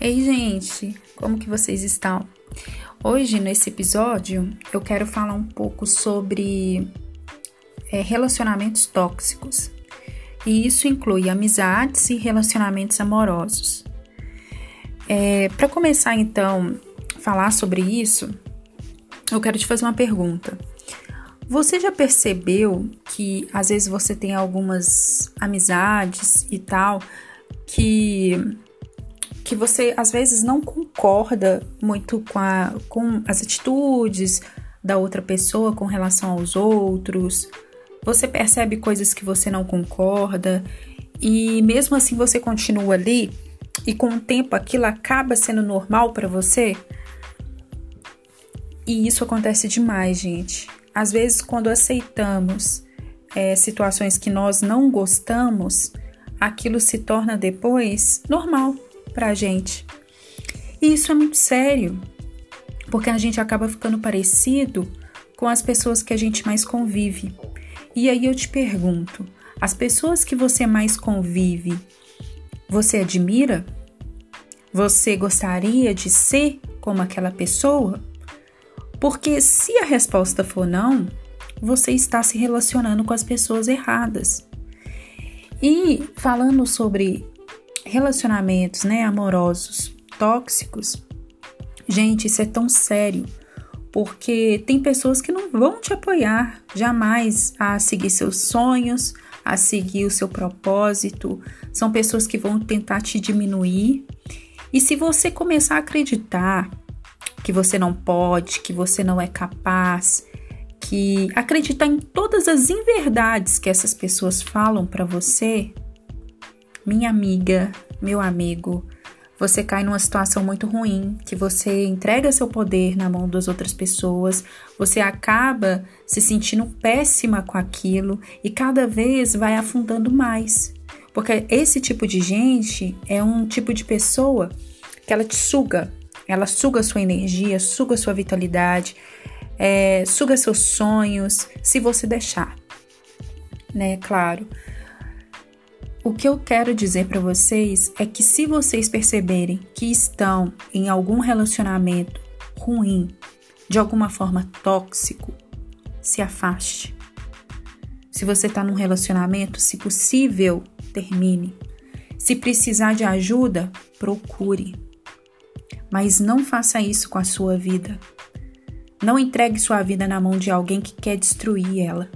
Ei, gente, como que vocês estão? Hoje, nesse episódio, eu quero falar um pouco sobre é, relacionamentos tóxicos. E isso inclui amizades e relacionamentos amorosos. É, Para começar, então, falar sobre isso, eu quero te fazer uma pergunta. Você já percebeu que às vezes você tem algumas amizades e tal que que você às vezes não concorda muito com, a, com as atitudes da outra pessoa com relação aos outros. Você percebe coisas que você não concorda e mesmo assim você continua ali e com o tempo aquilo acaba sendo normal para você. E isso acontece demais, gente. Às vezes, quando aceitamos é, situações que nós não gostamos, aquilo se torna depois normal para a gente. E isso é muito sério, porque a gente acaba ficando parecido com as pessoas que a gente mais convive. E aí eu te pergunto: as pessoas que você mais convive, você admira? Você gostaria de ser como aquela pessoa? Porque se a resposta for não, você está se relacionando com as pessoas erradas. E falando sobre relacionamentos, né, amorosos tóxicos, gente, isso é tão sério, porque tem pessoas que não vão te apoiar jamais a seguir seus sonhos, a seguir o seu propósito, são pessoas que vão tentar te diminuir. E se você começar a acreditar que você não pode, que você não é capaz, que acreditar em todas as inverdades que essas pessoas falam para você, minha amiga, meu amigo, você cai numa situação muito ruim, que você entrega seu poder na mão das outras pessoas, você acaba se sentindo péssima com aquilo e cada vez vai afundando mais. Porque esse tipo de gente é um tipo de pessoa que ela te suga, ela suga sua energia, suga sua vitalidade, é, suga seus sonhos, se você deixar, né? Claro. O que eu quero dizer para vocês é que se vocês perceberem que estão em algum relacionamento ruim, de alguma forma tóxico, se afaste. Se você está num relacionamento, se possível, termine. Se precisar de ajuda, procure. Mas não faça isso com a sua vida. Não entregue sua vida na mão de alguém que quer destruir ela.